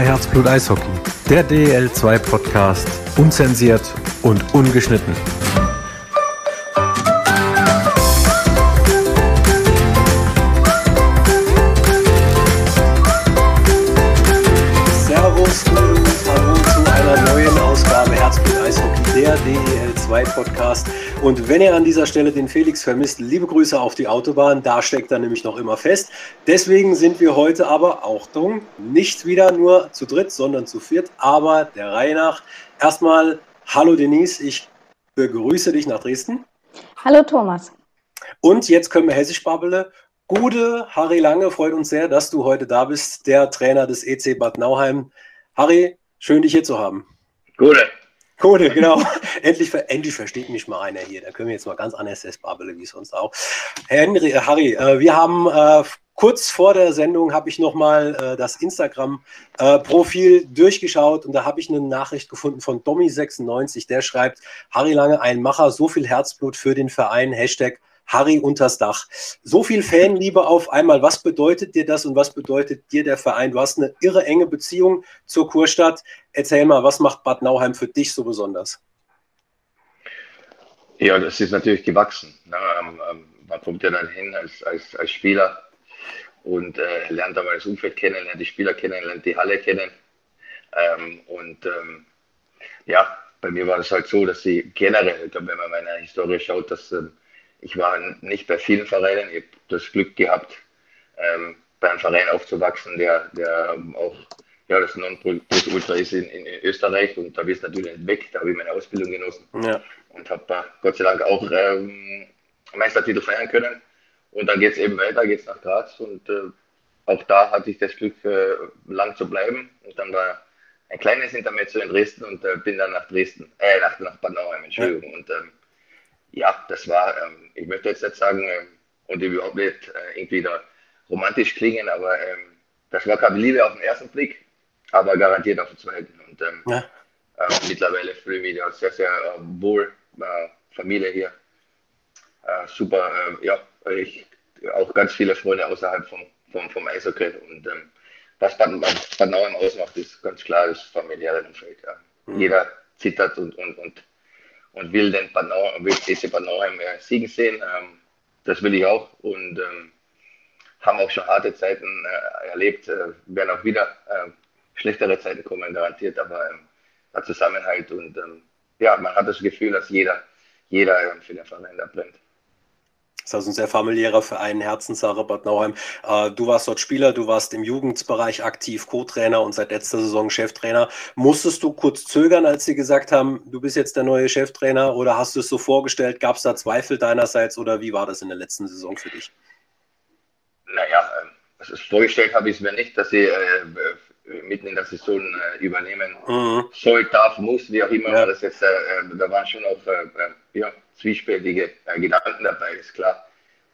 Herzblut Eishockey, der DEL2 Podcast, unzensiert und ungeschnitten. Podcast. Und wenn ihr an dieser Stelle den Felix vermisst, liebe Grüße auf die Autobahn, da steckt er nämlich noch immer fest. Deswegen sind wir heute aber auch dumm, nicht wieder nur zu dritt, sondern zu viert, aber der Reihe nach. Erstmal, hallo Denise, ich begrüße dich nach Dresden. Hallo Thomas. Und jetzt können wir Hessisch babbele. Gude, Harry Lange, freut uns sehr, dass du heute da bist, der Trainer des EC Bad Nauheim. Harry, schön dich hier zu haben. Gute. Gute, genau. endlich, endlich versteht mich mal einer hier. Da können wir jetzt mal ganz anders babbeln, wie sonst auch. Henry, äh, Harry, äh, wir haben äh, kurz vor der Sendung habe ich nochmal äh, das Instagram-Profil äh, durchgeschaut und da habe ich eine Nachricht gefunden von Domi96, der schreibt, Harry Lange, ein Macher, so viel Herzblut für den Verein, Hashtag Harry unters Dach. So viel Fanliebe auf einmal. Was bedeutet dir das und was bedeutet dir der Verein? Du hast eine irre enge Beziehung zur Kurstadt. Erzähl mal, was macht Bad Nauheim für dich so besonders? Ja, das ist natürlich gewachsen. Ähm, ähm, man kommt ja dann hin als, als, als Spieler und äh, lernt einmal das Umfeld kennen, lernt die Spieler kennen, lernt die Halle kennen. Ähm, und ähm, ja, bei mir war das halt so, dass sie generell, wenn man meine Historie schaut, dass ähm, ich war nicht bei vielen Vereinen. Ich habe das Glück gehabt, ähm, bei einem Verein aufzuwachsen, der, der auch ja, das Non-Ultra ist in, in, Österreich und da bist du natürlich nicht weg. Da habe ich meine Ausbildung genossen ja. und habe Gott sei Dank auch ähm, Meistertitel feiern können. Und dann geht es eben weiter, geht es nach Graz und äh, auch da hatte ich das Glück, äh, lang zu bleiben. Und dann war ein kleines Intermezzo in Dresden und äh, bin dann nach Dresden, äh, nach, nach Bad Nauheim, Entschuldigung. Ja. Und ähm, ja, das war, ähm, ich möchte jetzt nicht sagen, ähm, und überhaupt nicht äh, irgendwie da romantisch klingen, aber ähm, das war keine Liebe auf den ersten Blick, aber garantiert auf den zweiten. Und ähm, ja. äh, mittlerweile fühle ich mich da sehr, sehr äh, wohl, Familie hier. Äh, super, äh, ja, ich auch ganz viele Freunde außerhalb vom, vom, vom Eishockey und ähm, was Bad, Bad Nauheim ausmacht, ist ganz klar das familiäre Umfeld. Ja. Mhm. Jeder zittert und, und, und und will den Panau, will diese Panauheim äh, siegen sehen. Ähm, das will ich auch und ähm, haben auch schon harte Zeiten äh, erlebt, äh, werden auch wieder äh, schlechtere Zeiten kommen, garantiert, aber ähm, der Zusammenhalt und ähm, ja, man hat das Gefühl, dass jeder, jeder ähm, für den Verein da brennt. Das ist also ein sehr familiärer Verein, Herzenssache Bad Nauheim. Äh, du warst dort Spieler, du warst im Jugendbereich aktiv, Co-Trainer und seit letzter Saison Cheftrainer. Musstest du kurz zögern, als sie gesagt haben, du bist jetzt der neue Cheftrainer oder hast du es so vorgestellt? Gab es da Zweifel deinerseits oder wie war das in der letzten Saison für dich? Naja, also vorgestellt habe ich es mir nicht, dass ich äh, mitten in der Saison äh, übernehmen mhm. soll, darf, muss, wie auch immer. Ja. Das jetzt, äh, äh da waren schon auch ja, zwiespältige Gedanken dabei, ist klar.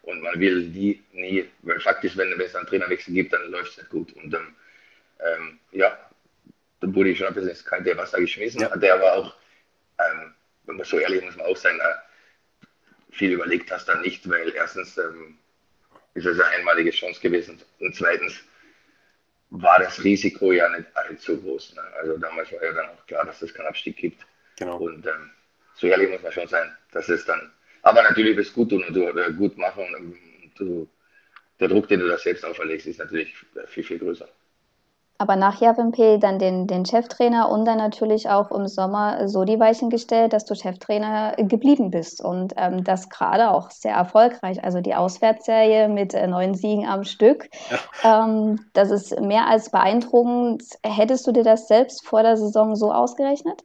Und man will die nie, weil faktisch, wenn, es einen Trainerwechsel gibt, dann läuft es nicht gut. Und ähm, ähm, ja, dann wurde ich schon ein bisschen ins kalte Wasser geschmissen. Ja. Hatte aber auch, ähm, wenn man so ehrlich muss man auch sein, äh, viel überlegt hast dann nicht, weil erstens ähm, ist es eine einmalige Chance gewesen und zweitens war das Risiko ja nicht allzu groß. Ne? Also damals war ja dann auch klar, dass es keinen Abstieg gibt. Genau. Und ähm, so ehrlich muss man schon sein. Das ist dann, aber natürlich ist es gut tun und du, äh, gut machen und du, der Druck, den du da selbst auferlegst, ist natürlich viel, viel größer. Aber nach Javimpe dann den, den Cheftrainer und dann natürlich auch im Sommer so die Weichen gestellt, dass du Cheftrainer geblieben bist. Und ähm, das gerade auch sehr erfolgreich. Also die Auswärtsserie mit äh, neun Siegen am Stück. Ja. Ähm, das ist mehr als beeindruckend. Hättest du dir das selbst vor der Saison so ausgerechnet?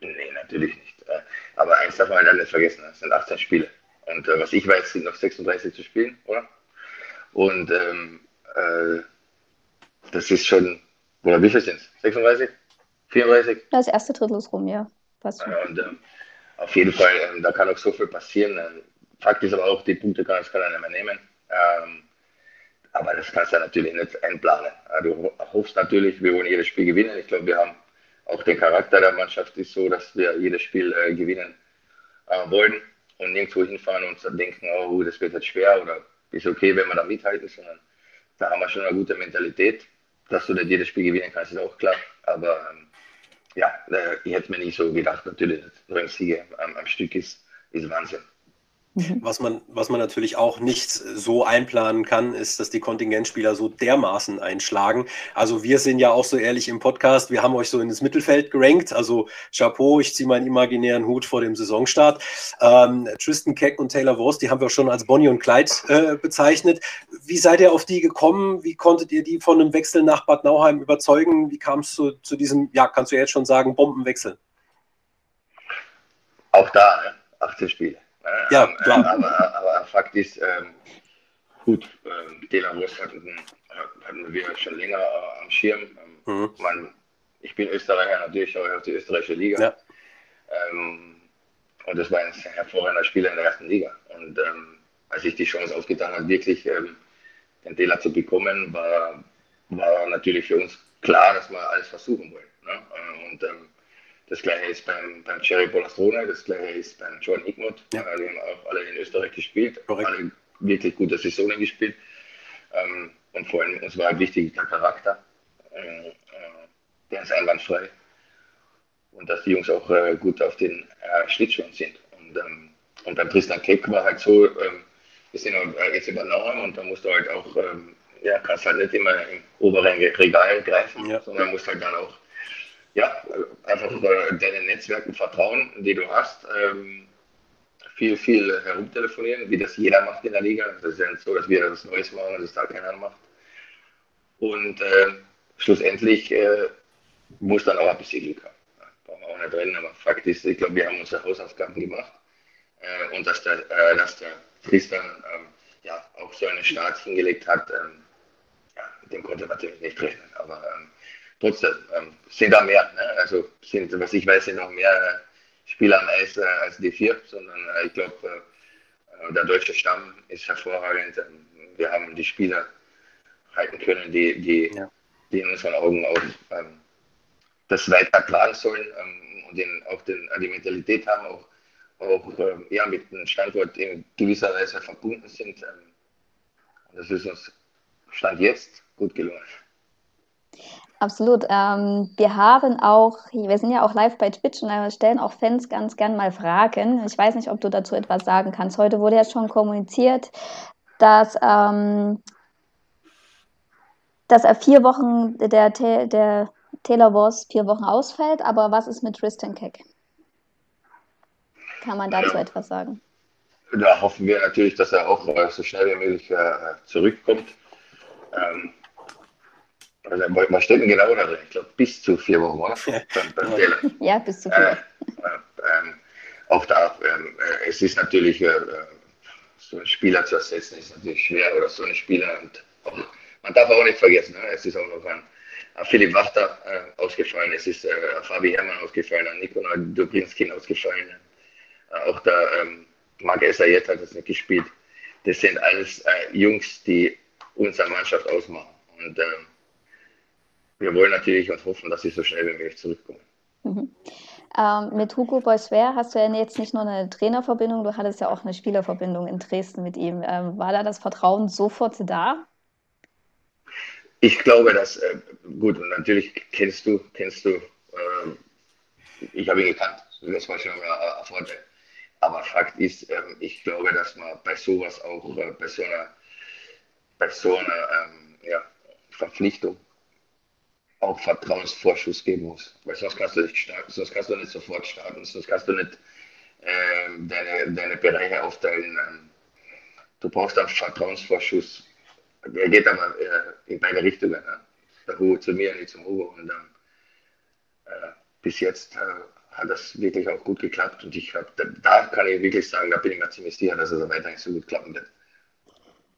Nee, natürlich nicht. Äh, aber eins darf man halt nicht vergessen, es sind 18 Spiele. Und äh, was ich weiß, sind noch 36 zu spielen, oder? Und ähm, äh, das ist schon, oder wie viel sind es? 36? 34? Das erste Drittel ist rum, ja. Passt schon. Und ähm, auf jeden Fall, ähm, da kann auch so viel passieren. Ähm, Fakt ist aber auch, die Punkte kann, das kann einer mehr nehmen. Ähm, aber das kannst du natürlich nicht einplanen. Du hoffst natürlich, wir wollen jedes Spiel gewinnen. Ich glaube, wir haben auch der Charakter der Mannschaft ist so, dass wir jedes Spiel äh, gewinnen äh, wollen und nirgendwo hinfahren und denken, oh, das wird halt schwer oder ist okay, wenn wir da mithalten, sondern da haben wir schon eine gute Mentalität. Dass du nicht jedes Spiel gewinnen kannst, ist auch klar. Aber ähm, ja, äh, ich hätte mir nicht so gedacht, natürlich, dass ein Siege am, am Stück ist, ist Wahnsinn. Mhm. Was man, was man natürlich auch nicht so einplanen kann, ist, dass die Kontingentspieler so dermaßen einschlagen. Also wir sind ja auch so ehrlich im Podcast, wir haben euch so ins Mittelfeld gerankt. Also Chapeau, ich ziehe meinen imaginären Hut vor dem Saisonstart. Ähm, Tristan Keck und Taylor Wurst, die haben wir schon als Bonnie und Clyde äh, bezeichnet. Wie seid ihr auf die gekommen? Wie konntet ihr die von einem Wechsel nach Bad Nauheim überzeugen? Wie kam es zu, zu diesem, ja, kannst du jetzt schon sagen, Bombenwechsel? Auch da, ne? 18 Spiele. Ja, klar. Aber, aber Fakt ist, ähm, gut, ähm, Delavos hatten, hatten wir schon länger äh, am Schirm. Ähm, mhm. man, ich bin Österreicher, natürlich auch auf die österreichische Liga. Ja. Ähm, und das war ein hervorragender Spieler in der ersten Liga. Und ähm, als ich die Chance aufgetan habe, wirklich ähm, den Dela zu bekommen, war, war natürlich für uns klar, dass wir alles versuchen wollen. Ne? Äh, und ähm, das gleiche ist beim, beim Jerry Polastrone, das gleiche ist beim John Igmut. Ja. Die haben auch alle in Österreich gespielt, Korrekt. alle wirklich gute Saisonen gespielt. Ähm, und vor allem uns war halt wichtig der Charakter. Äh, äh, der ist einwandfrei. Und dass die Jungs auch äh, gut auf den äh, Schlittschuhen sind. Und, ähm, und beim Tristan Keck war halt so, ähm, wir sind äh, jetzt übernommen und da musst du halt auch, ähm, ja, kannst halt nicht immer im oberen Regal greifen, ja. sondern musst halt dann auch ja, einfach äh, deinen Netzwerken vertrauen, die du hast. Ähm, viel, viel herumtelefonieren, wie das jeder macht in der Liga. Das ist ja nicht so, dass wir das Neues machen und das da keiner macht. Und äh, schlussendlich äh, muss dann auch ein bisschen Glück haben. Brauchen wir auch nicht drin, aber Fakt ist, ich glaube, wir haben unsere Hausaufgaben gemacht. Äh, und dass der, äh, dass der Tristan ähm, ja, auch so einen Start hingelegt hat, ähm, ja, dem konnte man natürlich nicht rechnen. Aber ähm, trotzdem ähm, sind da mehr. Ne? Also sind, was ich weiß, sind noch mehr äh, Spieler am Eis äh, als die vier, sondern äh, ich glaube, äh, der deutsche Stamm ist hervorragend. Ähm, wir haben die Spieler halten können, die, die, ja. die in unseren Augen auch ähm, das weiter planen sollen ähm, und den, auch den, die Mentalität haben, auch, auch ähm, ja, mit dem Standort in gewisser Weise verbunden sind. Ähm, das ist uns Stand jetzt gut gelungen. Absolut. Ähm, wir haben auch, wir sind ja auch live bei Twitch und da stellen auch Fans ganz gern mal Fragen. Ich weiß nicht, ob du dazu etwas sagen kannst. Heute wurde ja schon kommuniziert, dass, ähm, dass er vier Wochen, der, der Taylor Wars vier Wochen ausfällt, aber was ist mit Tristan Keck? Kann man dazu etwas sagen? Da hoffen wir natürlich, dass er auch äh, so schnell wie möglich äh, zurückkommt. Ähm, also, was steht denn genau da drin? Ich glaube, bis zu vier Wochen, oder? beim, beim ja, bis zu vier Wochen. Äh, ähm, auch da, ähm, äh, es ist natürlich, äh, so einen Spieler zu ersetzen, ist natürlich schwer, oder so einen Spieler. Und auch, man darf auch nicht vergessen, ne? es ist auch noch ein, ein Philipp Wachter äh, ausgefallen, es ist äh, Fabi Herrmann ausgefallen, ein Nikolai Dubrinskin ausgefallen. Äh, auch der ähm, Marc Essayet hat das nicht gespielt. Das sind alles Jungs, die unsere Mannschaft ausmachen. Und ähm, wir wollen natürlich und hoffen, dass sie so schnell wie möglich zurückkommen. Mhm. Ähm, mit Hugo Boiswer hast du ja jetzt nicht nur eine Trainerverbindung, du hattest ja auch eine Spielerverbindung in Dresden mit ihm. Ähm, war da das Vertrauen sofort da? Ich glaube, dass, äh, gut, natürlich kennst du, kennst du, äh, ich habe ihn gekannt, das war schon mal ein Vorteil. Aber Fakt ist, äh, ich glaube, dass man bei sowas auch, äh, bei so einer, bei so einer ähm, ja, Verpflichtung auch Vertrauensvorschuss geben muss. Weil sonst kannst du nicht starten, sonst kannst du nicht sofort starten, sonst kannst du nicht äh, deine, deine Bereiche aufteilen. Ähm, du brauchst einen Vertrauensvorschuss. Er geht aber äh, in beide Richtungen. Ne? Der Hugo zu mir, nicht zum Hugo. Und ähm, äh, bis jetzt äh, hat das wirklich auch gut geklappt. Und ich hab, da, da, kann ich wirklich sagen, da bin ich mir ziemlich sicher, dass es weiterhin so gut klappen wird.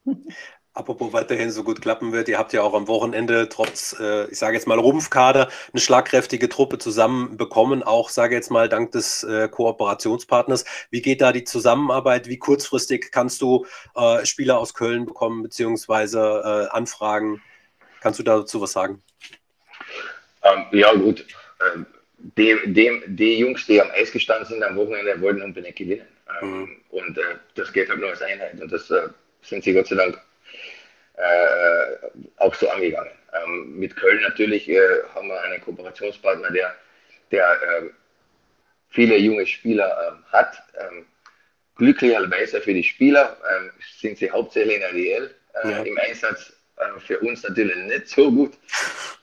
Apropos weiterhin so gut klappen wird, ihr habt ja auch am Wochenende trotz, äh, ich sage jetzt mal, Rumpfkader eine schlagkräftige Truppe zusammenbekommen, auch sage jetzt mal dank des äh, Kooperationspartners. Wie geht da die Zusammenarbeit? Wie kurzfristig kannst du äh, Spieler aus Köln bekommen, beziehungsweise äh, Anfragen? Kannst du dazu was sagen? Ähm, ja, gut. Ähm, dem, dem, die Jungs, die am Eis gestanden sind am Wochenende, wollten unbedingt gewinnen. Ähm, mhm. Und äh, das geht halt nur als Einheit und das äh, sind sie Gott sei Dank auch so angegangen. Ähm, mit Köln natürlich äh, haben wir einen Kooperationspartner, der, der äh, viele junge Spieler ähm, hat. Ähm, glücklicherweise für die Spieler ähm, sind sie hauptsächlich in der DL äh, ja. im Einsatz. Äh, für uns natürlich nicht so gut.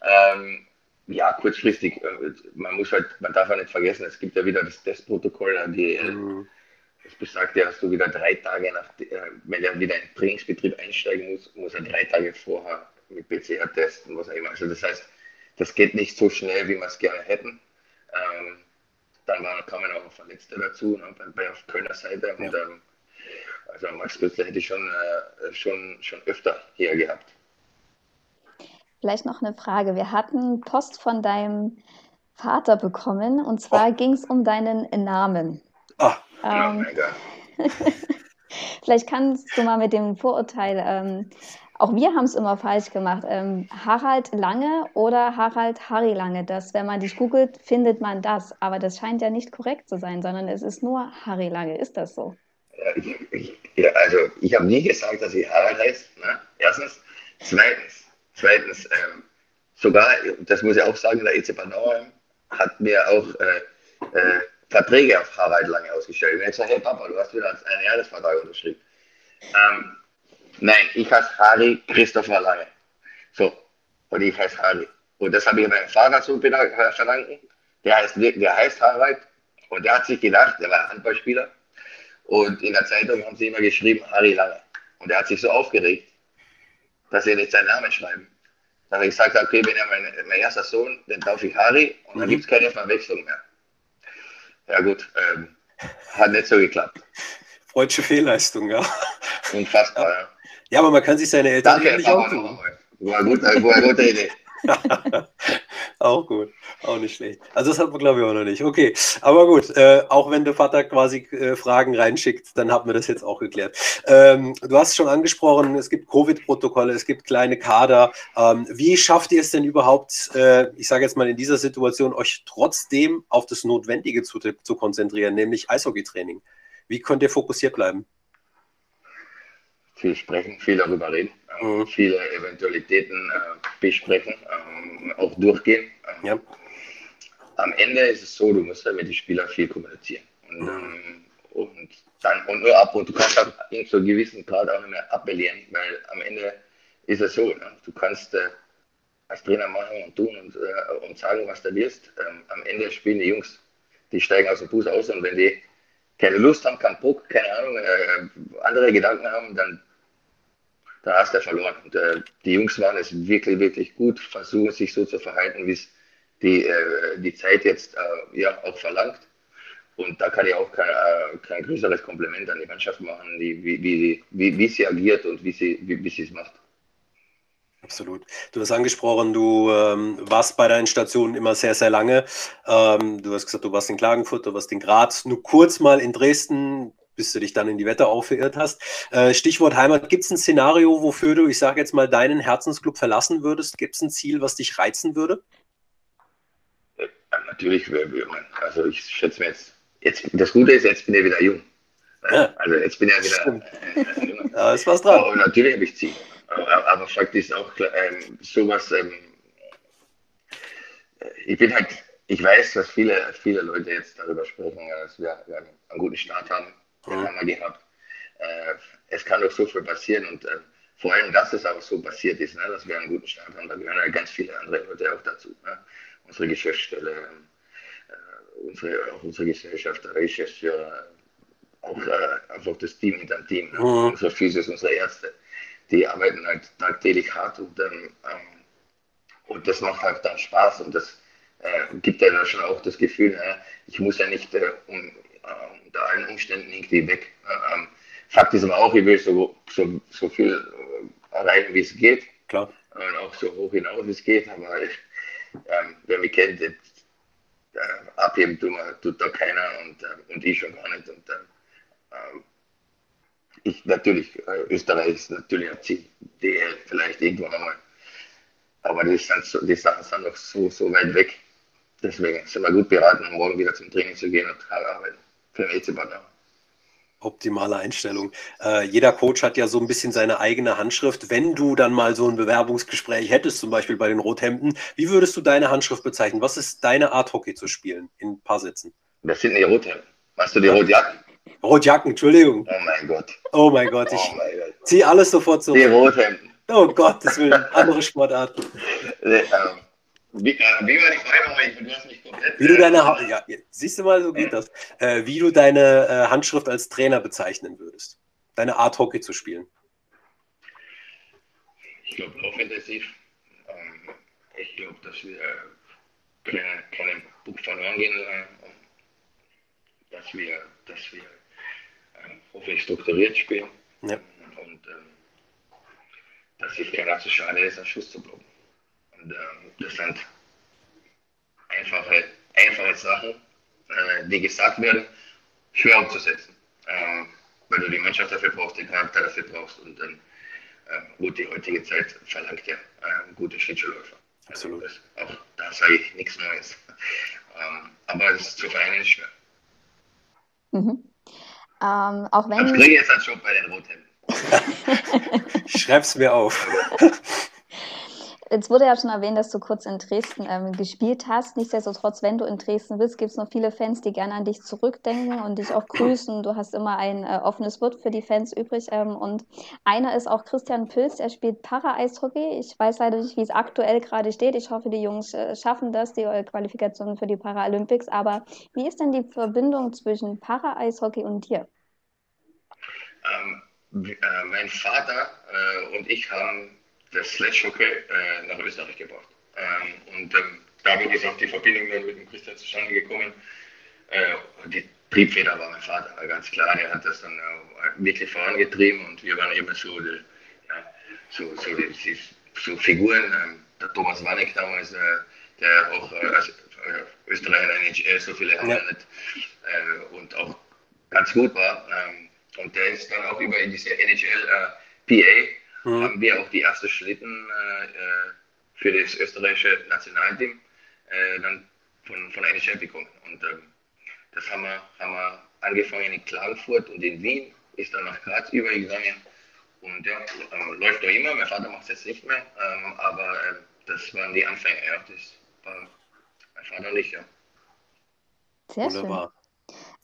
Ähm, ja, kurzfristig, äh, man muss halt, man darf ja nicht vergessen, es gibt ja wieder das Testprotokoll an die mhm. Das besagt ja, dass du wieder drei Tage nach, wenn er wieder in den Trainingsbetrieb einsteigen muss, muss er drei Tage vorher mit PCR testen, was auch immer. Also das heißt, das geht nicht so schnell, wie wir es gerne hätten. Ähm, dann war, kamen auch Verletzte dazu, ne, bei, bei auf Kölner Seite. Und, ähm, also Max Götzler hätte ich schon, äh, schon, schon öfter hier gehabt. Vielleicht noch eine Frage. Wir hatten Post von deinem Vater bekommen und zwar oh. ging es um deinen Namen. Ähm, Vielleicht kannst du mal mit dem Vorurteil, ähm, auch wir haben es immer falsch gemacht, ähm, Harald Lange oder Harald Harry Lange. Das, wenn man dich googelt, findet man das. Aber das scheint ja nicht korrekt zu sein, sondern es ist nur Harry Lange. Ist das so? Ja, ich, ich, ja, also ich habe nie gesagt, dass ich Harald heiße. Ne? Erstens. Zweitens, zweitens ähm, sogar, das muss ich auch sagen, der EC Bad hat mir auch äh, äh, Verträge auf Harald Lange ausgestellt. Und ich gesagt, hey Papa, du hast wieder einen Jahresvertrag unterschrieben. Ähm, nein, ich heiße Harry Christopher Lange. So, und ich heiße Harry. Und das habe ich meinem Vater zu verdanken. Der heißt, der heißt Harald und der hat sich gedacht, der war Handballspieler. Und in der Zeitung haben sie immer geschrieben, Harry Lange. Und er hat sich so aufgeregt, dass sie nicht seinen Namen schreiben. Da habe ich gesagt, okay, wenn er mein, mein erster Sohn, dann darf ich Harry und dann mhm. gibt es keine Verwechslung mehr. Ja gut, ähm, hat nicht so geklappt. Freudsche Fehlleistung, ja. Unfassbar, ja. Ja, aber man kann sich seine Eltern Danke, nicht tun. War, gut, war eine gute Idee. auch gut, auch nicht schlecht. Also das hat man glaube ich auch noch nicht. Okay, aber gut, äh, auch wenn der Vater quasi äh, Fragen reinschickt, dann haben wir das jetzt auch geklärt. Ähm, du hast schon angesprochen, es gibt Covid-Protokolle, es gibt kleine Kader. Ähm, wie schafft ihr es denn überhaupt, äh, ich sage jetzt mal in dieser Situation, euch trotzdem auf das Notwendige zu, zu konzentrieren, nämlich Eishockeytraining? Wie könnt ihr fokussiert bleiben? Viel sprechen, viel darüber reden mhm. viele Eventualitäten äh, besprechen, ähm, auch durchgehen. Ähm, ja. Am Ende ist es so, du musst halt mit den Spielern viel kommunizieren. Und, mhm. ähm, und dann und nur ab und du kannst halt in so gewissen Grad auch nicht mehr appellieren, weil am Ende ist es so, ne? du kannst äh, als Trainer machen und tun und, äh, und sagen, was du willst. Ähm, am Ende spielen die Jungs, die steigen aus dem Bus aus und wenn die keine Lust haben, keinen Bock, keine Ahnung, äh, andere Gedanken haben, dann da hast du verloren. Und, äh, die Jungs waren es wirklich, wirklich gut, versuchen sich so zu verhalten, wie es die, äh, die Zeit jetzt äh, ja, auch verlangt. Und da kann ich auch kein, äh, kein größeres Kompliment an die Mannschaft machen, die, wie, wie, wie, wie sie agiert und wie sie, wie, wie es macht. Absolut. Du hast angesprochen, du ähm, warst bei deinen Stationen immer sehr, sehr lange. Ähm, du hast gesagt, du warst in Klagenfurt, du warst in Graz, nur kurz mal in Dresden bis du dich dann in die Wetterau verirrt hast. Äh, Stichwort Heimat, gibt es ein Szenario, wofür du, ich sage jetzt mal, deinen Herzensclub verlassen würdest? Gibt es ein Ziel, was dich reizen würde? Ja, natürlich, also ich schätze mir jetzt, jetzt, das Gute ist, jetzt bin ich wieder jung. Ja. Also jetzt bin ich ja wieder. Äh, ja, ist was dran. Aber natürlich habe ich Ziel. Aber, aber Fakt ist auch ähm, sowas, ähm, ich bin halt, ich weiß, dass viele, viele Leute jetzt darüber sprechen, dass wir, wir einen guten Start haben den mhm. haben wir gehabt. Äh, es kann doch so viel passieren und äh, vor allem, dass es auch so passiert ist, ne, dass wir einen guten Start haben, da gehören ja ganz viele andere Leute auch dazu. Ne? Unsere Geschäftsstelle, äh, unsere, auch unsere Gesellschaft, der Geschäftsführer, auch äh, einfach das Team hinter dem Team, ne? mhm. unsere Physios, unsere Ärzte, die arbeiten halt tagtäglich hart und, ähm, und das macht halt dann Spaß und das äh, gibt ja dann schon auch das Gefühl, ich muss ja nicht äh, unter allen Umständen irgendwie weg. Ähm, Fakt ist aber auch, ich will so, so, so viel äh, erreichen, wie es geht. Klar. Und auch so hoch hinaus, wie es geht. Aber ich, ähm, wer mich kennt, äh, abheben tut, man, tut da keiner und, äh, und ich schon gar nicht. Und, äh, ich natürlich, äh, Österreich ist natürlich ein Ziel, DL vielleicht irgendwann einmal. Aber die, sind so, die Sachen sind noch so, so weit weg. Deswegen sind wir gut beraten, morgen wieder zum Training zu gehen und arbeiten den EC Bad Optimale Einstellung. Äh, jeder Coach hat ja so ein bisschen seine eigene Handschrift. Wenn du dann mal so ein Bewerbungsgespräch hättest, zum Beispiel bei den Rothemden, wie würdest du deine Handschrift bezeichnen? Was ist deine Art, Hockey zu spielen? In ein paar Sätzen. Das sind die Rothemden. Machst du die Rotjacken? Rotjacken, Entschuldigung. Oh mein Gott. Oh mein Gott, ich Oh mein Gott. ziehe alles sofort zurück. Die Rothemden. Oh Gott, das will andere Sportarten. Äh, ähm, wie, äh, wie war die Frage nochmal? Ich- Du hast mich komplett. Wie du deine, Ha- ja, siehst du mal, so geht das. Äh, wie du deine äh, Handschrift als Trainer bezeichnen würdest. Deine Art, Hockey zu spielen. Ich glaube, laufintensiv. Ähm, ich glaube, dass wir äh, keine, keine Buch verloren gehen. Äh, dass wir, dass wir äh, hoffentlich strukturiert spielen. Ja. Und ähm, dass sich keiner zu schade ist, einen Schuss zu blocken. Und ähm, das sind einfache, einfache Sachen, äh, die gesagt werden, schwer umzusetzen. Ähm, weil du die Mannschaft dafür brauchst, den Charakter dafür brauchst und dann ähm, gut, die heutige Zeit verlangt ja gute Schlittschuhläufer. Absolut. Also das, auch da sage ich nichts Neues. aber es ist zu vereinen ist schwer. Mhm. Ähm, auch Also wenn, kriege jetzt einen Job bei den Rothemden. Ich schreib's mir auf. jetzt wurde ja schon erwähnt, dass du kurz in Dresden ähm, gespielt hast. Nichtsdestotrotz, wenn du in Dresden bist, gibt es noch viele Fans, die gerne an dich zurückdenken und dich auch grüßen. Du hast immer ein äh, offenes Wort für die Fans übrig. Ähm, und einer ist auch Christian Pilz, er spielt Para-Eishockey. Ich weiß leider nicht, wie es aktuell gerade steht. Ich hoffe, die Jungs äh, schaffen das, die äh, Qualifikation für die Paralympics. Aber wie ist denn die Verbindung zwischen Para-Eishockey und dir? Ähm, äh, mein Vater äh, und ich haben das Sledgehockey äh, nach Österreich gebracht. Ähm, und ähm, damit ist auch die Verbindung dann mit dem Christian zustande gekommen. Äh, die Triebfeder war mein Vater, ganz klar. Der hat das dann äh, wirklich vorangetrieben und wir waren eben so, die, ja, so, so, die, die, so Figuren. Ähm, der Thomas Wanek damals, äh, der auch äh, als äh, Österreicher in der NHL so viele haben Ja. äh, und auch ganz gut war. Ähm, und der ist dann auch über diese NHL PA Mhm. haben wir auch die ersten Schlitten äh, äh, für das österreichische Nationalteam äh, dann von, von der NHL bekommen. Und ähm, das haben wir, haben wir angefangen in Klagenfurt und in Wien, ist dann nach Graz übergegangen. Und ja, ähm, läuft noch immer. Mein Vater macht es jetzt nicht mehr, ähm, aber ähm, das waren die Anfänge. Ja. Das war mein Vater und ich, ja. Sehr schön.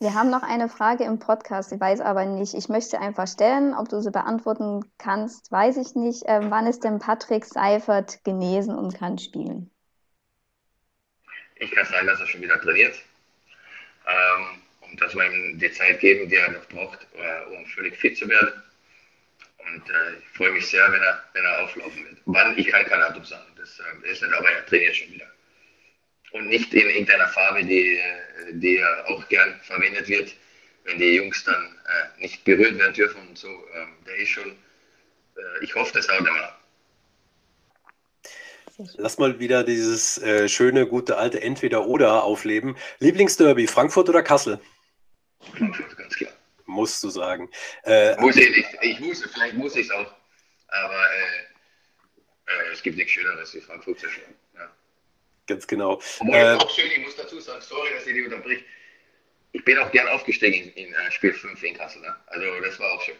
Wir haben noch eine Frage im Podcast, ich weiß aber nicht. Ich möchte einfach stellen. Ob du sie beantworten kannst, weiß ich nicht. Ähm, wann ist denn Patrick Seifert genesen und kann spielen? Ich kann sagen, dass er schon wieder trainiert. Ähm, und dass wir ihm die Zeit geben, die er noch braucht, äh, um völlig fit zu werden. Und äh, ich freue mich sehr, wenn er, wenn er auflaufen wird. Wann, ich kann kein Datum sagen. Das äh, ist nicht, aber er trainiert schon wieder. Und nicht in irgendeiner Farbe, die, äh, die ja auch gern verwendet wird, wenn die Jungs dann äh, nicht berührt werden dürfen und so. Ähm, der ist schon, äh, ich hoffe, das er. Sehr schön. Lass mal wieder dieses äh, schöne, gute alte Entweder-Oder aufleben. Lieblingsderby, Frankfurt oder Kassel? Frankfurt, ganz klar. Musst du sagen. Äh, Muss ich nicht. Ich muss, vielleicht muss ich es auch. Aber äh, es gibt nichts Schöneres, wie Frankfurt zu schlagen. Ganz genau. Obwohl, Äh, auch schön, ich muss dazu sagen, sorry, dass ich die unterbrich. Ich bin auch gern aufgestiegen in, in äh, Spiel 5 in Kassel. Ne? Also, das war auch schön.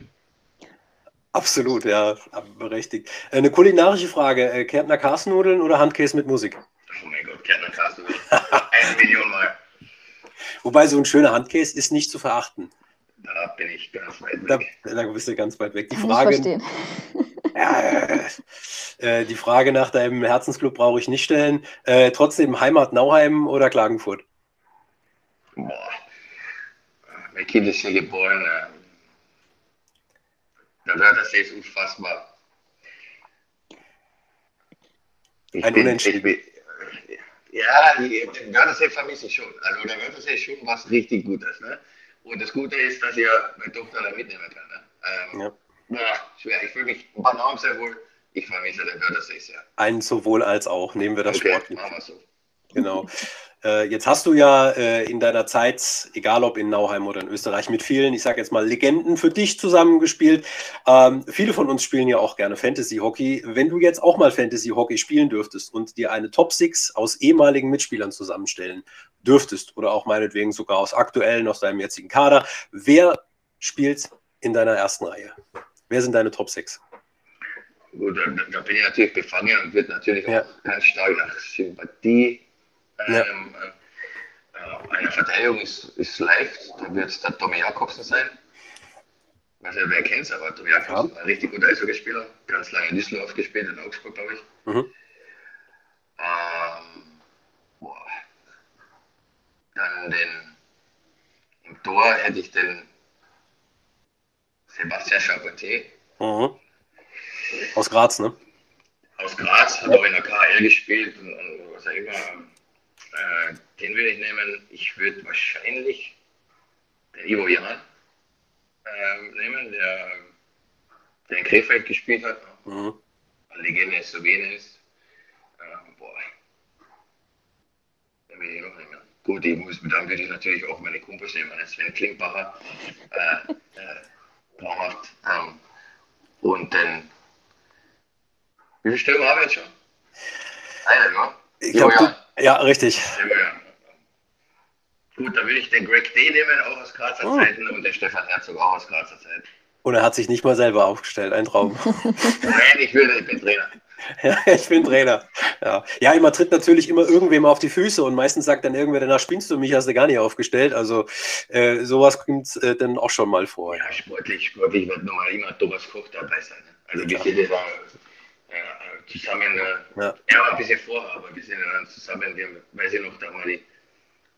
absolut, ja, berechtigt. Äh, Eine kulinarische Frage: äh, Kärntner Kasnudeln oder Handkäse mit Musik? Oh mein Gott, Kärntner Kassel. Eine Million Mal. Wobei so ein schöner Handkäse ist nicht zu verachten. Da bin ich ganz weit Da, weg. da bist du ganz weit weg. Die Frage. Ja, äh, die Frage nach deinem Herzensclub brauche ich nicht stellen. Äh, trotzdem Heimat Nauheim oder Klagenfurt? Boah. Mein Kind ist hier geboren. Äh, der Wörthersee ist unfassbar. Ich Ein bin, Unentschieden. bin, ja, den Wörthersee vermisse ich schon. Also der Wörthersee ist schon was richtig Gutes. Ne? Und das Gute ist, dass ja meine Tochter da mitnehmen kann. Ne? Ähm, Ja. Boah, schwer. Ich fühle mich Namen sehr wohl. Ich vermisse den Wörthersee sehr. Ein sowohl als auch. Nehmen wir das Okay, sportlich. machen wir so. Genau. Äh, jetzt hast du ja äh, in deiner Zeit, egal ob in Nauheim oder in Österreich, mit vielen, ich sage jetzt mal, Legenden für dich zusammengespielt. Ähm, viele von uns spielen ja auch gerne Fantasy Hockey. Wenn du jetzt auch mal Fantasy Hockey spielen dürftest und dir eine Top Six aus ehemaligen Mitspielern zusammenstellen dürftest oder auch meinetwegen sogar aus aktuellen, aus deinem jetzigen Kader, wer spielt in deiner ersten Reihe? Wer sind deine Top 6? Gut, da, da bin ich natürlich befangen und wird natürlich ja. auch ganz stark nach Sympathie. Ähm, ja. äh, eine Verteidigung ist, ist leicht, da wird es der Tommy Jakobsen sein. Weiß nicht, wer kennt es, aber Tommy Jakobsen ja. war ein richtig guter Eishockeyspieler. Ganz lange in Düsseldorf gespielt, in Augsburg, glaube ich. Mhm. Ähm, boah. Dann den, im Tor hätte ich den Sebastian Charpentier. Mhm. Aus Graz, ne? Aus Graz, hat auch in der KL gespielt und, und was auch immer. Äh, den würde ich nehmen. Ich würde wahrscheinlich den Ivo Jan äh, nehmen, der, der in Krefeld gespielt hat. Mhm. Legende ist Slowenien äh, boah. Den will ich noch nehmen. Gut, ich muss, ich natürlich auch meine Kumpels nehmen, Sven Klinkbacher. Äh, traumhaft. Ähm, und dann wie viele Stimmen haben wir jetzt schon? Eine, ne? Ich glaub, ja. ja, richtig. Gut, dann würde ich den Greg D. nehmen, auch aus Grazer oh. Zeiten, und den Stefan Herzog auch aus Grazer Zeiten. Und er hat sich nicht mal selber aufgestellt, ein Traum. Nein, ich will, ich bin Trainer. Ja, ich bin Trainer. Ja. ja, man tritt natürlich immer irgendwem auf die Füße und meistens sagt dann irgendwer, danach spielst du mich, hast du gar nicht aufgestellt. Also äh, sowas kommt äh, dann auch schon mal vor. Ja, sportlich, sportlich wird nochmal immer Thomas Koch dabei sein. Also wir sind da zusammen, äh, ja. er war ein bisschen vorher, aber wir sind dann zusammen, wir, weiß ich noch, da war die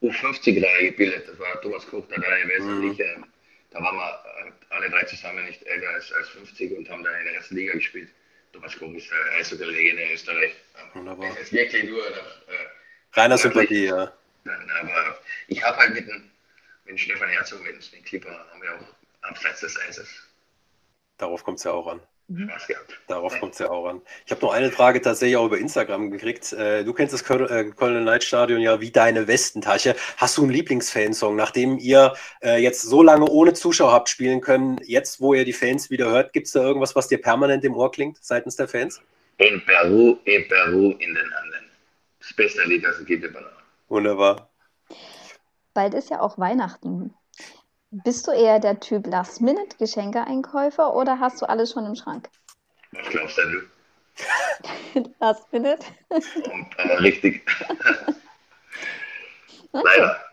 U50-Reihe gebildet, das war Thomas Koch, der Reihe wesentlich, mhm. äh, da waren wir äh, alle drei zusammen nicht älter als, als 50 und haben da in der ersten Liga gespielt. Thomas Koch ist äh, Eishockey-Legende in Österreich. Wunderbar. Das ist wirklich nur nach, äh, Reiner Sympathie, ja. Aber ich habe halt mit dem, mit dem Stefan Herzog, mit dem Clipper, haben wir auch abseits des Eises. Darauf kommt es ja auch an. Mhm. Darauf kommt es ja auch an. Ich habe noch eine Frage tatsächlich auch über Instagram gekriegt. Äh, du kennst das äh, Kölner Leitstadion ja wie deine Westentasche. Hast du einen Lieblingsfansong, nachdem ihr äh, jetzt so lange ohne Zuschauer habt spielen können? Jetzt, wo ihr die Fans wieder hört, gibt es da irgendwas, was dir permanent im Ohr klingt seitens der Fans? In Peru, in Peru, in den Anden. Das beste Lied, das es gibt immer noch. Wunderbar. Bald ist ja auch Weihnachten. Bist du eher der Typ Last-Minute-Geschenke-Einkäufer oder hast du alles schon im Schrank? Was glaubst denn du? Last-Minute? äh, richtig. Leider.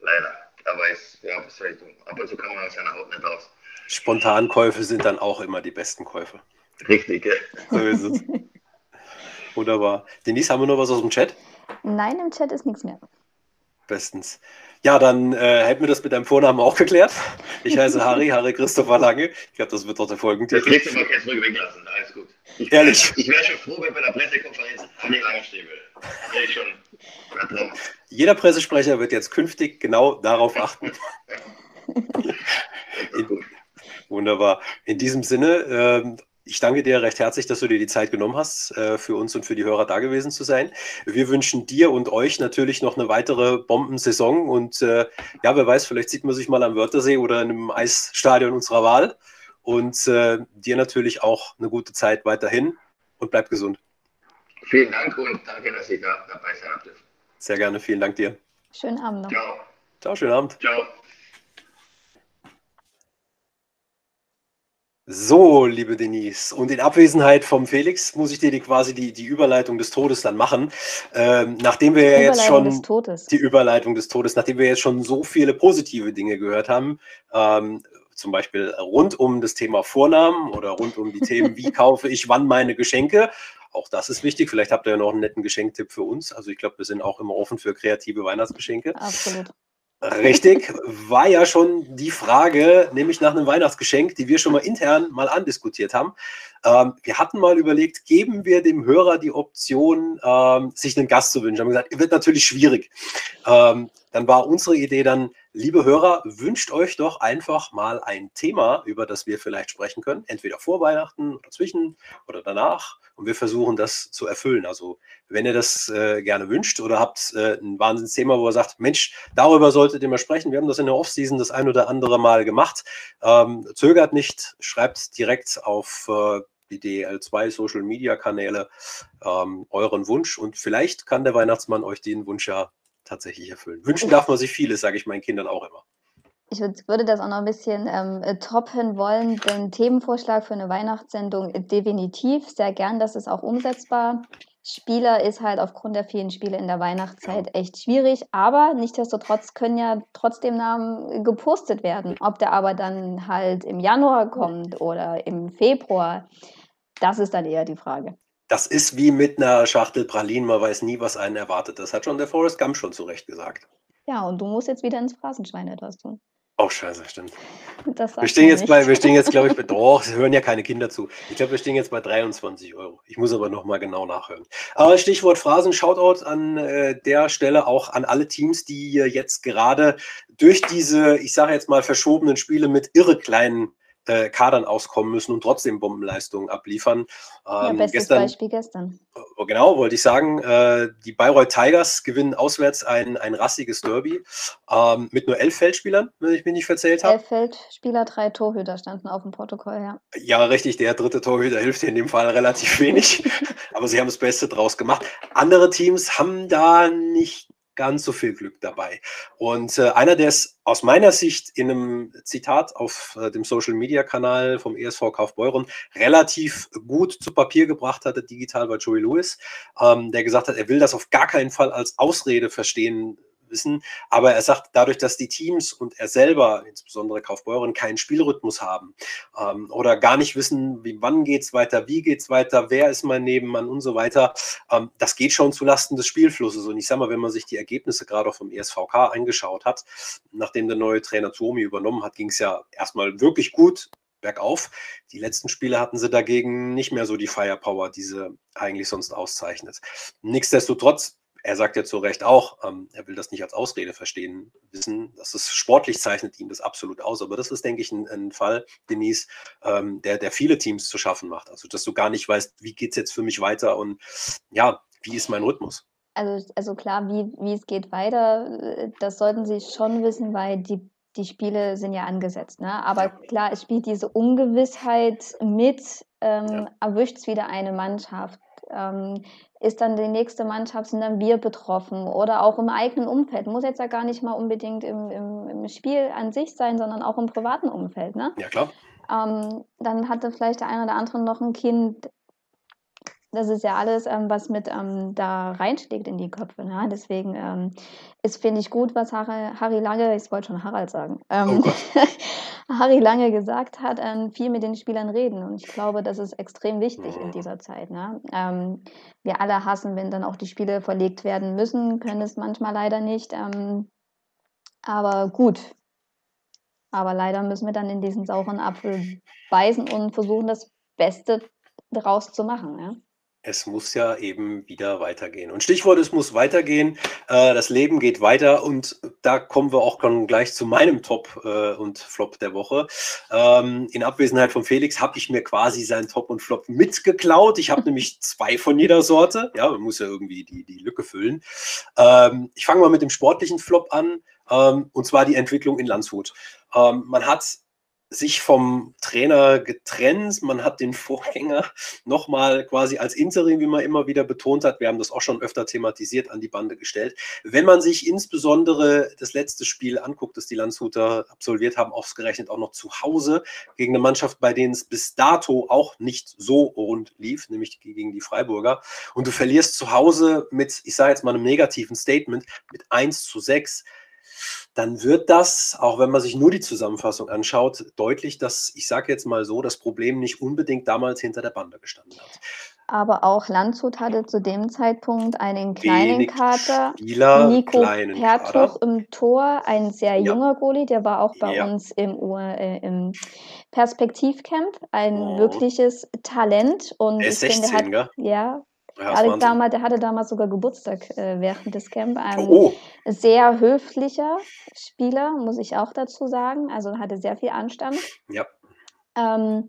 Leider. Aber ich, ja, was soll ich tun? Ab und zu kann man aus seiner Haut nicht raus. Spontankäufe sind dann auch immer die besten Käufe. Richtig, ja. So ist es. Wunderbar. Denise, haben wir noch was aus dem Chat? Nein, im Chat ist nichts mehr. Bestens. Ja, dann äh, hätten wir das mit deinem Vornamen auch geklärt. Ich heiße Harry, Harry Christopher Lange. Ich glaube, das wird doch der Folgentitel. Das du mal erst weglassen, alles gut. Ich, Ehrlich? Ich wäre schon froh, wenn bei der Pressekonferenz Harry Lange stehen würde. Ich schon Jeder Pressesprecher wird jetzt künftig genau darauf achten. Wunderbar. In diesem Sinne, ähm, ich danke dir recht herzlich, dass du dir die Zeit genommen hast, äh, für uns und für die Hörer da gewesen zu sein. Wir wünschen dir und euch natürlich noch eine weitere Bombensaison und äh, ja, wer weiß, vielleicht sieht man sich mal am Wörthersee oder in einem Eisstadion unserer Wahl. Und äh, dir natürlich auch eine gute Zeit weiterhin und bleib gesund. Vielen Dank und danke, dass ich da dabei sein durfte. Sehr gerne, vielen Dank dir. Schönen Abend noch. Ciao. Ciao, schönen Abend. Ciao. So, liebe Denise, und in Abwesenheit vom Felix muss ich dir die, quasi die, die Überleitung des Todes dann machen. Ähm, nachdem wir ja jetzt schon die Überleitung des Todes, nachdem wir jetzt schon so viele positive Dinge gehört haben, ähm, zum Beispiel rund um das Thema Vornamen oder rund um die Themen, wie kaufe ich wann meine Geschenke. Auch das ist wichtig. Vielleicht habt ihr ja noch einen netten Geschenktipp für uns. Also ich glaube, wir sind auch immer offen für kreative Weihnachtsgeschenke. Absolut. Richtig, war ja schon die Frage, nämlich nach einem Weihnachtsgeschenk, die wir schon mal intern mal andiskutiert haben. Ähm, wir hatten mal überlegt, geben wir dem Hörer die Option, ähm, sich einen Gast zu wünschen. Haben gesagt, wird natürlich schwierig. Ähm, dann war unsere Idee dann, liebe Hörer, wünscht euch doch einfach mal ein Thema, über das wir vielleicht sprechen können, entweder vor Weihnachten oder zwischen oder danach. Und wir versuchen das zu erfüllen. Also wenn ihr das äh, gerne wünscht oder habt äh, ein Wahnsinnsthema, wo ihr sagt, Mensch, darüber solltet ihr mal sprechen. Wir haben das in der Offseason das ein oder andere Mal gemacht. Ähm, zögert nicht, schreibt direkt auf äh, die DL2 Social Media Kanäle ähm, euren Wunsch und vielleicht kann der Weihnachtsmann euch den Wunsch ja tatsächlich erfüllen. Wünschen darf man sich vieles, sage ich meinen Kindern auch immer. ich würde das auch noch ein bisschen ähm, äh, toppen wollen. Den Themenvorschlag für eine Weihnachtssendung definitiv sehr gern. Das ist auch umsetzbar. Spieler ist halt aufgrund der vielen Spiele in der Weihnachtszeit echt schwierig, aber nichtsdestotrotz können ja trotzdem Namen gepostet werden. Ob der aber dann halt im Januar kommt oder im Februar, das ist dann eher die Frage. Das ist wie mit einer Schachtel Pralinen, man weiß nie, was einen erwartet. Das hat schon der Forrest Gump schon zu Recht gesagt. Ja, und du musst jetzt wieder ins Phrasenschwein etwas tun. Oh, scheiße, stimmt. wir stehen, jetzt bei, wir stehen jetzt, glaube ich, bei, doch, es hören ja keine Kinder zu. Ich glaube, wir stehen jetzt bei 23 Euro. Ich muss aber nochmal genau nachhören. Aber Stichwort Phrasen, Shoutout an äh, der Stelle auch an alle Teams, die jetzt gerade durch diese, ich sage jetzt mal, verschobenen Spiele mit irre kleinen äh, Kadern auskommen müssen und trotzdem Bombenleistungen abliefern. Ähm, ja, bestes gestern, Beispiel gestern. Oh, genau, wollte ich sagen. Äh, die Bayreuth Tigers gewinnen auswärts ein, ein rassiges Derby ähm, mit nur elf Feldspielern, wenn ich mich nicht verzählt habe. Elf Feldspieler, drei Torhüter standen auf dem Protokoll, ja. Ja, richtig. Der dritte Torhüter hilft in dem Fall relativ wenig. aber sie haben das Beste draus gemacht. Andere Teams haben da nicht ganz so viel Glück dabei. Und äh, einer, der es aus meiner Sicht in einem Zitat auf äh, dem Social Media Kanal vom ESV Kaufbeuren relativ gut zu Papier gebracht hatte, digital bei Joey Lewis, ähm, der gesagt hat, er will das auf gar keinen Fall als Ausrede verstehen wissen. Aber er sagt, dadurch, dass die Teams und er selber, insbesondere Kaufbeuren, keinen Spielrhythmus haben ähm, oder gar nicht wissen, wie, wann geht es weiter, wie geht es weiter, wer ist mein Nebenmann und so weiter, ähm, das geht schon zulasten des Spielflusses. Und ich sage mal, wenn man sich die Ergebnisse gerade auch vom ESVK angeschaut hat, nachdem der neue Trainer Tuomi übernommen hat, ging es ja erstmal wirklich gut bergauf. Die letzten Spiele hatten sie dagegen nicht mehr so die Firepower, die sie eigentlich sonst auszeichnet. Nichtsdestotrotz er sagt ja zu Recht auch, ähm, er will das nicht als Ausrede verstehen, wissen, dass es sportlich zeichnet ihm das absolut aus. Aber das ist, denke ich, ein, ein Fall, Denise, ähm, der, der viele Teams zu schaffen macht. Also, dass du gar nicht weißt, wie geht es jetzt für mich weiter und ja, wie ist mein Rhythmus? Also, also klar, wie, wie es geht weiter, das sollten sie schon wissen, weil die, die Spiele sind ja angesetzt. Ne? Aber klar, es spielt diese Ungewissheit mit, ähm, ja. erwischt es wieder eine Mannschaft. Ähm, ist dann die nächste Mannschaft, sind dann wir betroffen oder auch im eigenen Umfeld. Muss jetzt ja gar nicht mal unbedingt im, im, im Spiel an sich sein, sondern auch im privaten Umfeld. Ne? Ja, klar. Ähm, dann hatte vielleicht der eine oder andere noch ein Kind, das ist ja alles, ähm, was mit ähm, da reinschlägt in die Köpfe. Ne? Deswegen ähm, ist, finde ich, gut, was Harry, Harry Lange, ich wollte schon Harald sagen, ähm, oh Harry Lange gesagt hat, ähm, viel mit den Spielern reden. Und ich glaube, das ist extrem wichtig in dieser Zeit. Ne? Ähm, wir alle hassen, wenn dann auch die Spiele verlegt werden müssen, können es manchmal leider nicht. aber gut. Aber leider müssen wir dann in diesen sauren Apfel beißen und versuchen, das Beste daraus zu machen. Ja? Es muss ja eben wieder weitergehen. Und Stichwort, es muss weitergehen. Äh, das Leben geht weiter und da kommen wir auch gleich zu meinem Top äh, und Flop der Woche. Ähm, in Abwesenheit von Felix habe ich mir quasi seinen Top und Flop mitgeklaut. Ich habe nämlich zwei von jeder Sorte. Ja, man muss ja irgendwie die, die Lücke füllen. Ähm, ich fange mal mit dem sportlichen Flop an. Ähm, und zwar die Entwicklung in Landshut. Man hat sich vom Trainer getrennt. Man hat den Vorgänger nochmal quasi als Interim, wie man immer wieder betont hat, wir haben das auch schon öfter thematisiert, an die Bande gestellt. Wenn man sich insbesondere das letzte Spiel anguckt, das die Landshuter absolviert haben, ausgerechnet auch noch zu Hause gegen eine Mannschaft, bei denen es bis dato auch nicht so rund lief, nämlich gegen die Freiburger. Und du verlierst zu Hause mit, ich sage jetzt mal einem negativen Statement, mit 1 zu 6 dann wird das, auch wenn man sich nur die Zusammenfassung anschaut, deutlich, dass, ich sage jetzt mal so, das Problem nicht unbedingt damals hinter der Bande gestanden hat. Aber auch Landshut hatte zu dem Zeitpunkt einen kleinen Wenig Kater. Spieler, Nico Pertuch im Tor, ein sehr junger ja. Goalie, der war auch bei ja. uns im, äh, im Perspektivcamp, ein oh. wirkliches Talent. Und er ist 16, finde, hat, ja, ja, damals, der hatte damals sogar Geburtstag äh, während des Camp. Ein oh. sehr höflicher Spieler, muss ich auch dazu sagen. Also hatte sehr viel Anstand. Ja. Ähm,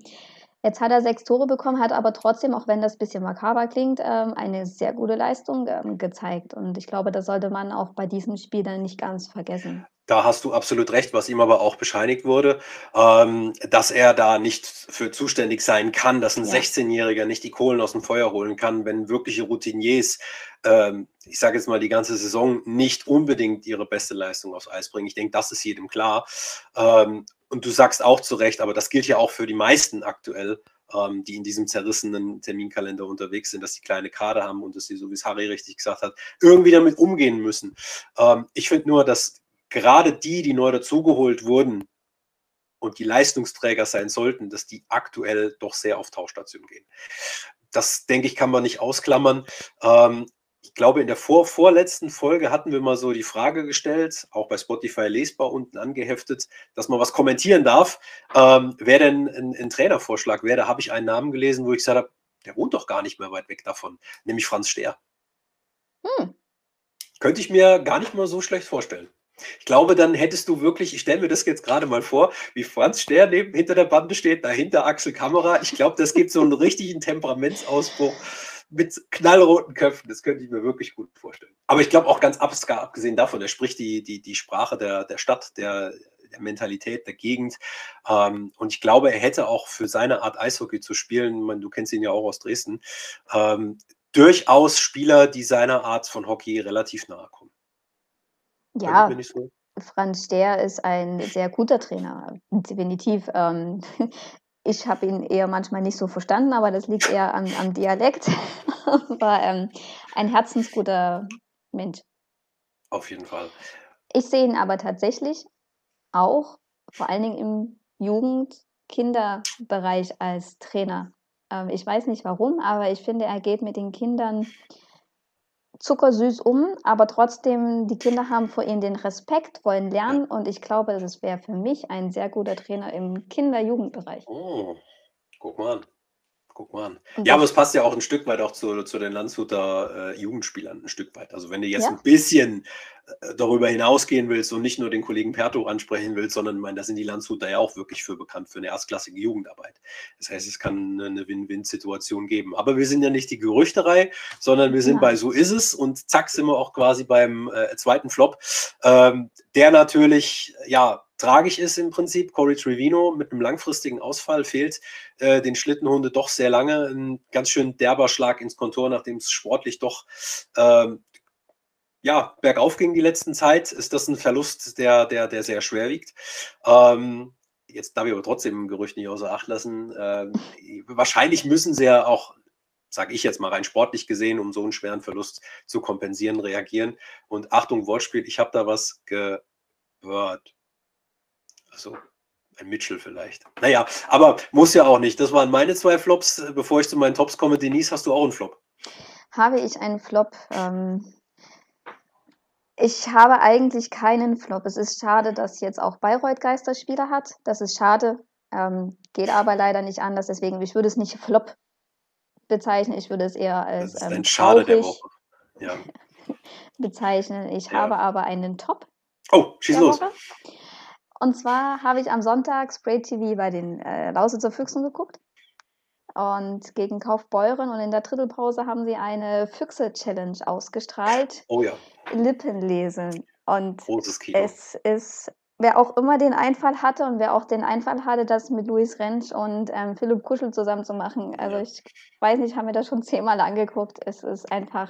Jetzt hat er sechs Tore bekommen, hat aber trotzdem, auch wenn das ein bisschen makaber klingt, ähm, eine sehr gute Leistung ähm, gezeigt. Und ich glaube, das sollte man auch bei diesem Spiel dann nicht ganz vergessen. Da hast du absolut recht, was ihm aber auch bescheinigt wurde, ähm, dass er da nicht für zuständig sein kann, dass ein ja. 16-Jähriger nicht die Kohlen aus dem Feuer holen kann, wenn wirkliche Routiniers, ähm, ich sage jetzt mal die ganze Saison, nicht unbedingt ihre beste Leistung aufs Eis bringen. Ich denke, das ist jedem klar. Ähm, und du sagst auch zu Recht, aber das gilt ja auch für die meisten aktuell, ähm, die in diesem zerrissenen Terminkalender unterwegs sind, dass die kleine Kader haben und dass sie, so wie es Harry richtig gesagt hat, irgendwie damit umgehen müssen. Ähm, ich finde nur, dass gerade die, die neu dazugeholt wurden und die Leistungsträger sein sollten, dass die aktuell doch sehr auf Tauschstation gehen. Das, denke ich, kann man nicht ausklammern. Ähm, ich glaube, in der vor vorletzten Folge hatten wir mal so die Frage gestellt, auch bei Spotify lesbar unten angeheftet, dass man was kommentieren darf. Ähm, wer denn ein, ein Trainervorschlag wäre, da habe ich einen Namen gelesen, wo ich gesagt habe, der wohnt doch gar nicht mehr weit weg davon, nämlich Franz Stehr. Hm. Könnte ich mir gar nicht mal so schlecht vorstellen. Ich glaube, dann hättest du wirklich, ich stelle mir das jetzt gerade mal vor, wie Franz Ster neben, hinter der Bande steht, dahinter Axel Kamera. Ich glaube, das gibt so einen richtigen Temperamentsausbruch mit knallroten Köpfen. Das könnte ich mir wirklich gut vorstellen. Aber ich glaube auch ganz abgesehen davon, er spricht die, die, die Sprache der, der Stadt, der, der Mentalität, der Gegend. Ähm, und ich glaube, er hätte auch für seine Art Eishockey zu spielen, man, du kennst ihn ja auch aus Dresden, ähm, durchaus Spieler, die seiner Art von Hockey relativ nahe kommen. Ja, so. Franz Stehr ist ein sehr guter Trainer, definitiv. Ähm, ich habe ihn eher manchmal nicht so verstanden, aber das liegt eher am, am Dialekt. aber ähm, ein herzensguter Mensch. Auf jeden Fall. Ich sehe ihn aber tatsächlich auch, vor allen Dingen im Jugend-Kinderbereich als Trainer. Ähm, ich weiß nicht warum, aber ich finde, er geht mit den Kindern zuckersüß um, aber trotzdem, die Kinder haben vor ihm den Respekt, wollen lernen und ich glaube, das wäre für mich ein sehr guter Trainer im Kinder-Jugendbereich. Oh, guck mal an. Guck mal an. Ja, aber es passt ja auch ein Stück weit auch zu, zu den Landshuter äh, Jugendspielern, ein Stück weit. Also wenn du jetzt ja. ein bisschen äh, darüber hinausgehen willst und nicht nur den Kollegen Perto ansprechen willst, sondern ich meine, da sind die Landshuter ja auch wirklich für bekannt, für eine erstklassige Jugendarbeit. Das heißt, es kann eine Win-Win-Situation geben. Aber wir sind ja nicht die Gerüchterei, sondern wir sind ja. bei So ist es und zack sind wir auch quasi beim äh, zweiten Flop, ähm, der natürlich, ja, tragisch ist im Prinzip. Corey Trevino mit einem langfristigen Ausfall fehlt äh, den Schlittenhunde doch sehr lange. Ein ganz schön derber Schlag ins Kontor, nachdem es sportlich doch ähm, ja, bergauf ging die letzten Zeit, ist das ein Verlust, der, der, der sehr schwer wiegt. Ähm, jetzt darf ich aber trotzdem ein Gerücht nicht außer Acht lassen. Ähm, wahrscheinlich müssen sie ja auch, sage ich jetzt mal rein sportlich gesehen, um so einen schweren Verlust zu kompensieren, reagieren. Und Achtung, Wortspiel, ich habe da was gehört. Also ein Mitchell vielleicht. Naja, aber muss ja auch nicht. Das waren meine zwei Flops. Bevor ich zu meinen Tops komme, Denise, hast du auch einen Flop? Habe ich einen Flop? Ähm, ich habe eigentlich keinen Flop. Es ist schade, dass jetzt auch Bayreuth Geisterspieler hat. Das ist schade. Ähm, geht aber leider nicht anders. Deswegen, ich würde es nicht Flop bezeichnen. Ich würde es eher als das ist ein ähm, Schade der Woche. Ja. bezeichnen. Ich ja. habe aber einen Top. Oh, schieß los. Woche. Und zwar habe ich am Sonntag Spray TV bei den äh, Lausitzer Füchsen geguckt und gegen Kaufbeuren und in der Drittelpause haben sie eine Füchse-Challenge ausgestrahlt. Oh ja. Lippen lesen. Und Großes Kino. es ist, wer auch immer den Einfall hatte und wer auch den Einfall hatte, das mit Luis Rentsch und ähm, Philipp Kuschel zusammen zu machen. Also ja. ich weiß nicht, haben wir das schon zehnmal angeguckt. Es ist einfach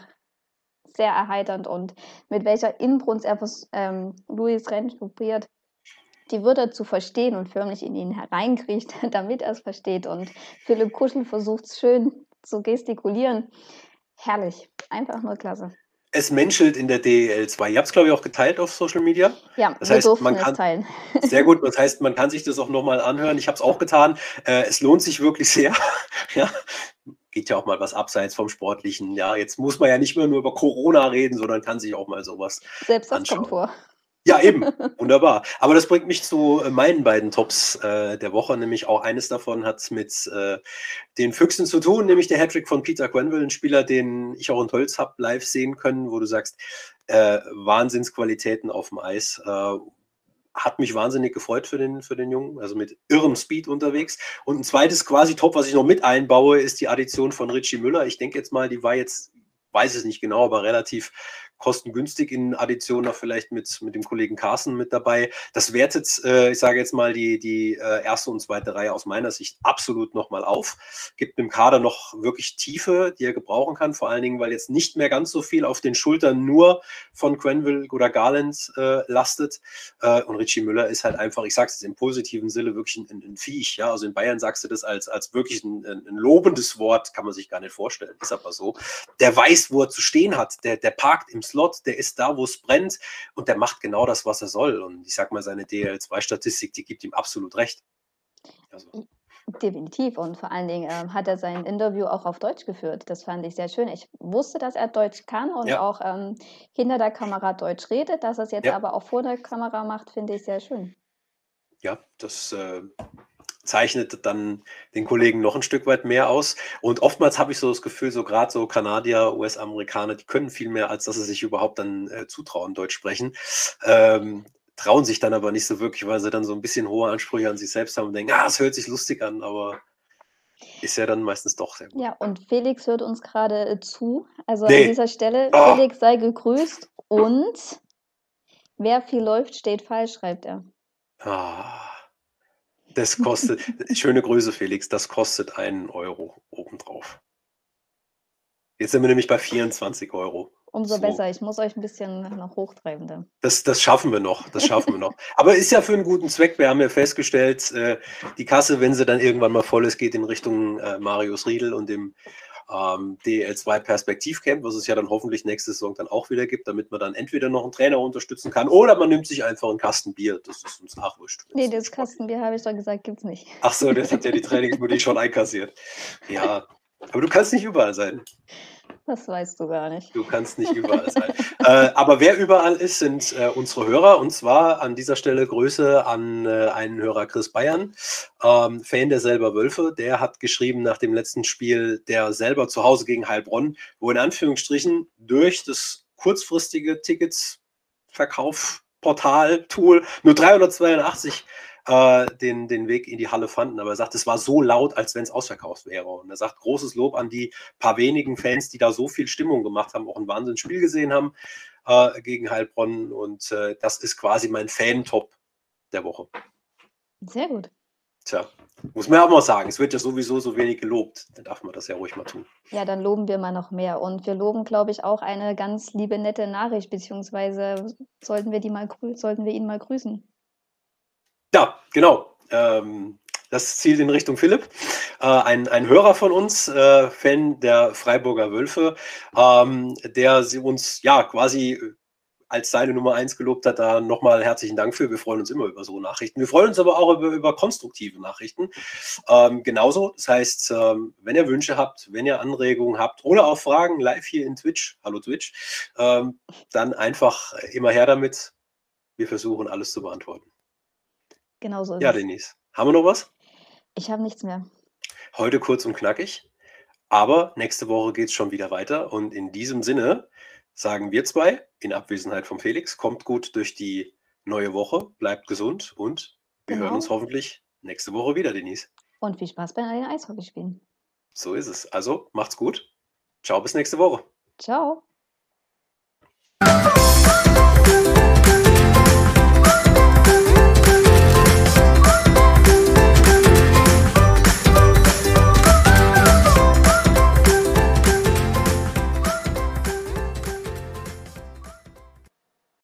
sehr erheiternd und mit welcher Inbrunst er ähm, Luis Rentsch probiert, die Wörter zu verstehen und förmlich in ihn hereinkriecht, damit er es versteht. Und Philipp Kuschel versucht es schön zu gestikulieren. Herrlich, einfach nur klasse. Es menschelt in der DEL 2. Ihr habt es, glaube ich, auch geteilt auf Social Media. Ja, das heißt, man kann, es teilen. Sehr gut, das heißt, man kann sich das auch nochmal anhören. Ich habe es auch getan. Äh, es lohnt sich wirklich sehr. ja, geht ja auch mal was abseits vom Sportlichen. Ja, jetzt muss man ja nicht mehr nur über Corona reden, sondern kann sich auch mal sowas Selbst das anschauen. kommt vor. Ja, eben. Wunderbar. Aber das bringt mich zu äh, meinen beiden Tops äh, der Woche, nämlich auch eines davon hat mit äh, den Füchsen zu tun, nämlich der Hattrick von Peter Quenville, ein Spieler, den ich auch in Holz habe live sehen können, wo du sagst, äh, Wahnsinnsqualitäten auf dem Eis. Äh, hat mich wahnsinnig gefreut für den, für den Jungen, also mit irrem Speed unterwegs. Und ein zweites quasi Top, was ich noch mit einbaue, ist die Addition von Richie Müller. Ich denke jetzt mal, die war jetzt, weiß es nicht genau, aber relativ kostengünstig in Addition noch vielleicht mit, mit dem Kollegen Carsten mit dabei. Das wertet, äh, ich sage jetzt mal, die, die äh, erste und zweite Reihe aus meiner Sicht absolut nochmal auf. Gibt dem Kader noch wirklich Tiefe, die er gebrauchen kann, vor allen Dingen, weil jetzt nicht mehr ganz so viel auf den Schultern nur von Quenville oder Garland äh, lastet. Äh, und Richie Müller ist halt einfach, ich sage es im positiven Sinne, wirklich ein, ein, Viech. Ja? Also in Bayern sagst du das als, als wirklich ein, ein, lobendes Wort, kann man sich gar nicht vorstellen. Ist aber so. Der weiß, wo er zu stehen hat. Der, der parkt im Slot, der ist da, wo es brennt und der macht genau das, was er soll. Und ich sag mal, seine DL2-Statistik, die gibt ihm absolut recht. Also. Definitiv. Und vor allen Dingen ähm, hat er sein Interview auch auf Deutsch geführt. Das fand ich sehr schön. Ich wusste, dass er Deutsch kann und ja. auch ähm, hinter der Kamera Deutsch redet. Dass er es jetzt ja. aber auch vor der Kamera macht, finde ich sehr schön. Ja, das äh, zeichnet dann den Kollegen noch ein Stück weit mehr aus. Und oftmals habe ich so das Gefühl, so gerade so Kanadier, US-Amerikaner, die können viel mehr, als dass sie sich überhaupt dann äh, zutrauen, Deutsch sprechen. Ähm, trauen sich dann aber nicht so wirklich, weil sie dann so ein bisschen hohe Ansprüche an sich selbst haben und denken, ah, es hört sich lustig an, aber ist ja dann meistens doch sehr gut. Ja, und Felix hört uns gerade äh, zu. Also nee. an dieser Stelle, oh. Felix sei gegrüßt und wer viel läuft, steht falsch, schreibt er. Ah. Das kostet, schöne Grüße, Felix, das kostet einen Euro obendrauf. Jetzt sind wir nämlich bei 24 Euro. Umso so. besser, ich muss euch ein bisschen noch hochtreiben dann. Das, das schaffen wir noch, das schaffen wir noch. Aber ist ja für einen guten Zweck. Wir haben ja festgestellt, äh, die Kasse, wenn sie dann irgendwann mal voll ist, geht in Richtung äh, Marius Riedel und dem ähm, DL2 Perspektivcamp, was es ja dann hoffentlich nächste Saison dann auch wieder gibt, damit man dann entweder noch einen Trainer unterstützen kann oder man nimmt sich einfach einen Kasten Bier. Das ist uns nachwurscht. Nee, das Kastenbier habe ich doch gesagt, gibt es nicht. Ach so, das hat ja die Trainingsmutti schon einkassiert. Ja, aber du kannst nicht überall sein. Das weißt du gar nicht. Du kannst nicht überall sein. äh, aber wer überall ist, sind äh, unsere Hörer. Und zwar an dieser Stelle Grüße an äh, einen Hörer Chris Bayern, ähm, Fan der selber Wölfe. Der hat geschrieben nach dem letzten Spiel, der selber zu Hause gegen Heilbronn, wo in Anführungsstrichen durch das kurzfristige Ticketsverkauf-Portal-Tool nur 382 äh, den, den Weg in die Halle fanden. Aber er sagt, es war so laut, als wenn es ausverkauft wäre. Und er sagt, großes Lob an die paar wenigen Fans, die da so viel Stimmung gemacht haben, auch ein Wahnsinnsspiel gesehen haben äh, gegen Heilbronn. Und äh, das ist quasi mein Fan-Top der Woche. Sehr gut. Tja, muss man auch mal sagen, es wird ja sowieso so wenig gelobt. Dann darf man das ja ruhig mal tun. Ja, dann loben wir mal noch mehr. Und wir loben, glaube ich, auch eine ganz liebe, nette Nachricht, beziehungsweise sollten wir, die mal, sollten wir ihn mal grüßen. Ja, genau. Ähm, das zielt in Richtung Philipp. Äh, ein, ein Hörer von uns, äh, Fan der Freiburger Wölfe, ähm, der sie uns ja quasi als seine Nummer eins gelobt hat, da nochmal herzlichen Dank für. Wir freuen uns immer über so Nachrichten. Wir freuen uns aber auch über, über konstruktive Nachrichten. Ähm, genauso, das heißt, ähm, wenn ihr Wünsche habt, wenn ihr Anregungen habt oder auch Fragen live hier in Twitch, hallo Twitch, ähm, dann einfach immer her damit. Wir versuchen alles zu beantworten. Genau so ist Ja, es. Denise. Haben wir noch was? Ich habe nichts mehr. Heute kurz und knackig. Aber nächste Woche geht es schon wieder weiter. Und in diesem Sinne sagen wir zwei, in Abwesenheit von Felix, kommt gut durch die neue Woche, bleibt gesund und wir hören uns genau. hoffentlich nächste Woche wieder, Denise. Und viel Spaß bei den Eishockeyspielen. So ist es. Also macht's gut. Ciao, bis nächste Woche. Ciao.